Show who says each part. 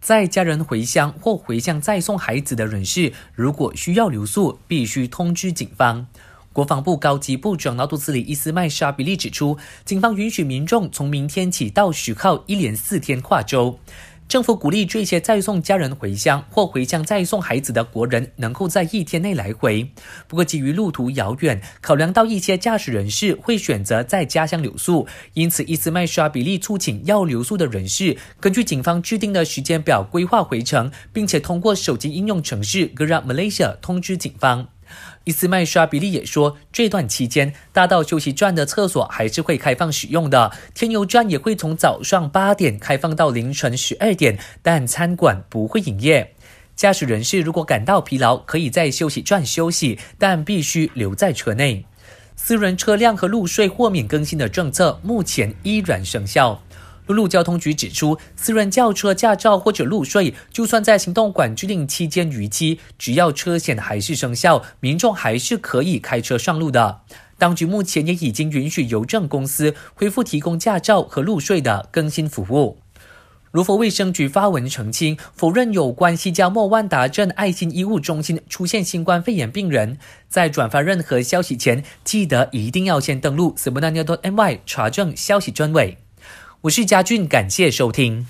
Speaker 1: 在家人回乡或回乡再送孩子的人士，如果需要留宿，必须通知警方。国防部高级部长纳杜斯里伊斯麦沙比利指出，警方允许民众从明天起到十号一连四天跨州。政府鼓励这些再送家人回乡或回乡再送孩子的国人能够在一天内来回。不过，基于路途遥远，考量到一些驾驶人士会选择在家乡留宿，因此伊斯麦沙比利促请要留宿的人士根据警方制定的时间表规划回程，并且通过手机应用程式 Grab Malaysia 通知警方。伊斯麦沙比利也说，这段期间大道休息站的厕所还是会开放使用的，天油站也会从早上八点开放到凌晨十二点，但餐馆不会营业。驾驶人士如果感到疲劳，可以在休息站休息，但必须留在车内。私人车辆和路税豁免更新的政策目前依然生效。陆路交通局指出，私人轿车驾照或者路税，就算在行动管制令期间逾期，只要车险还是生效，民众还是可以开车上路的。当局目前也已经允许邮政公司恢复提供驾照和路税的更新服务。如佛卫生局发文澄清，否认有关西加莫万达镇爱心医务中心出现新冠肺炎病人。在转发任何消息前，记得一定要先登录 s e b a n a n y a m y 查证消息真伪。我是嘉俊，感谢收听。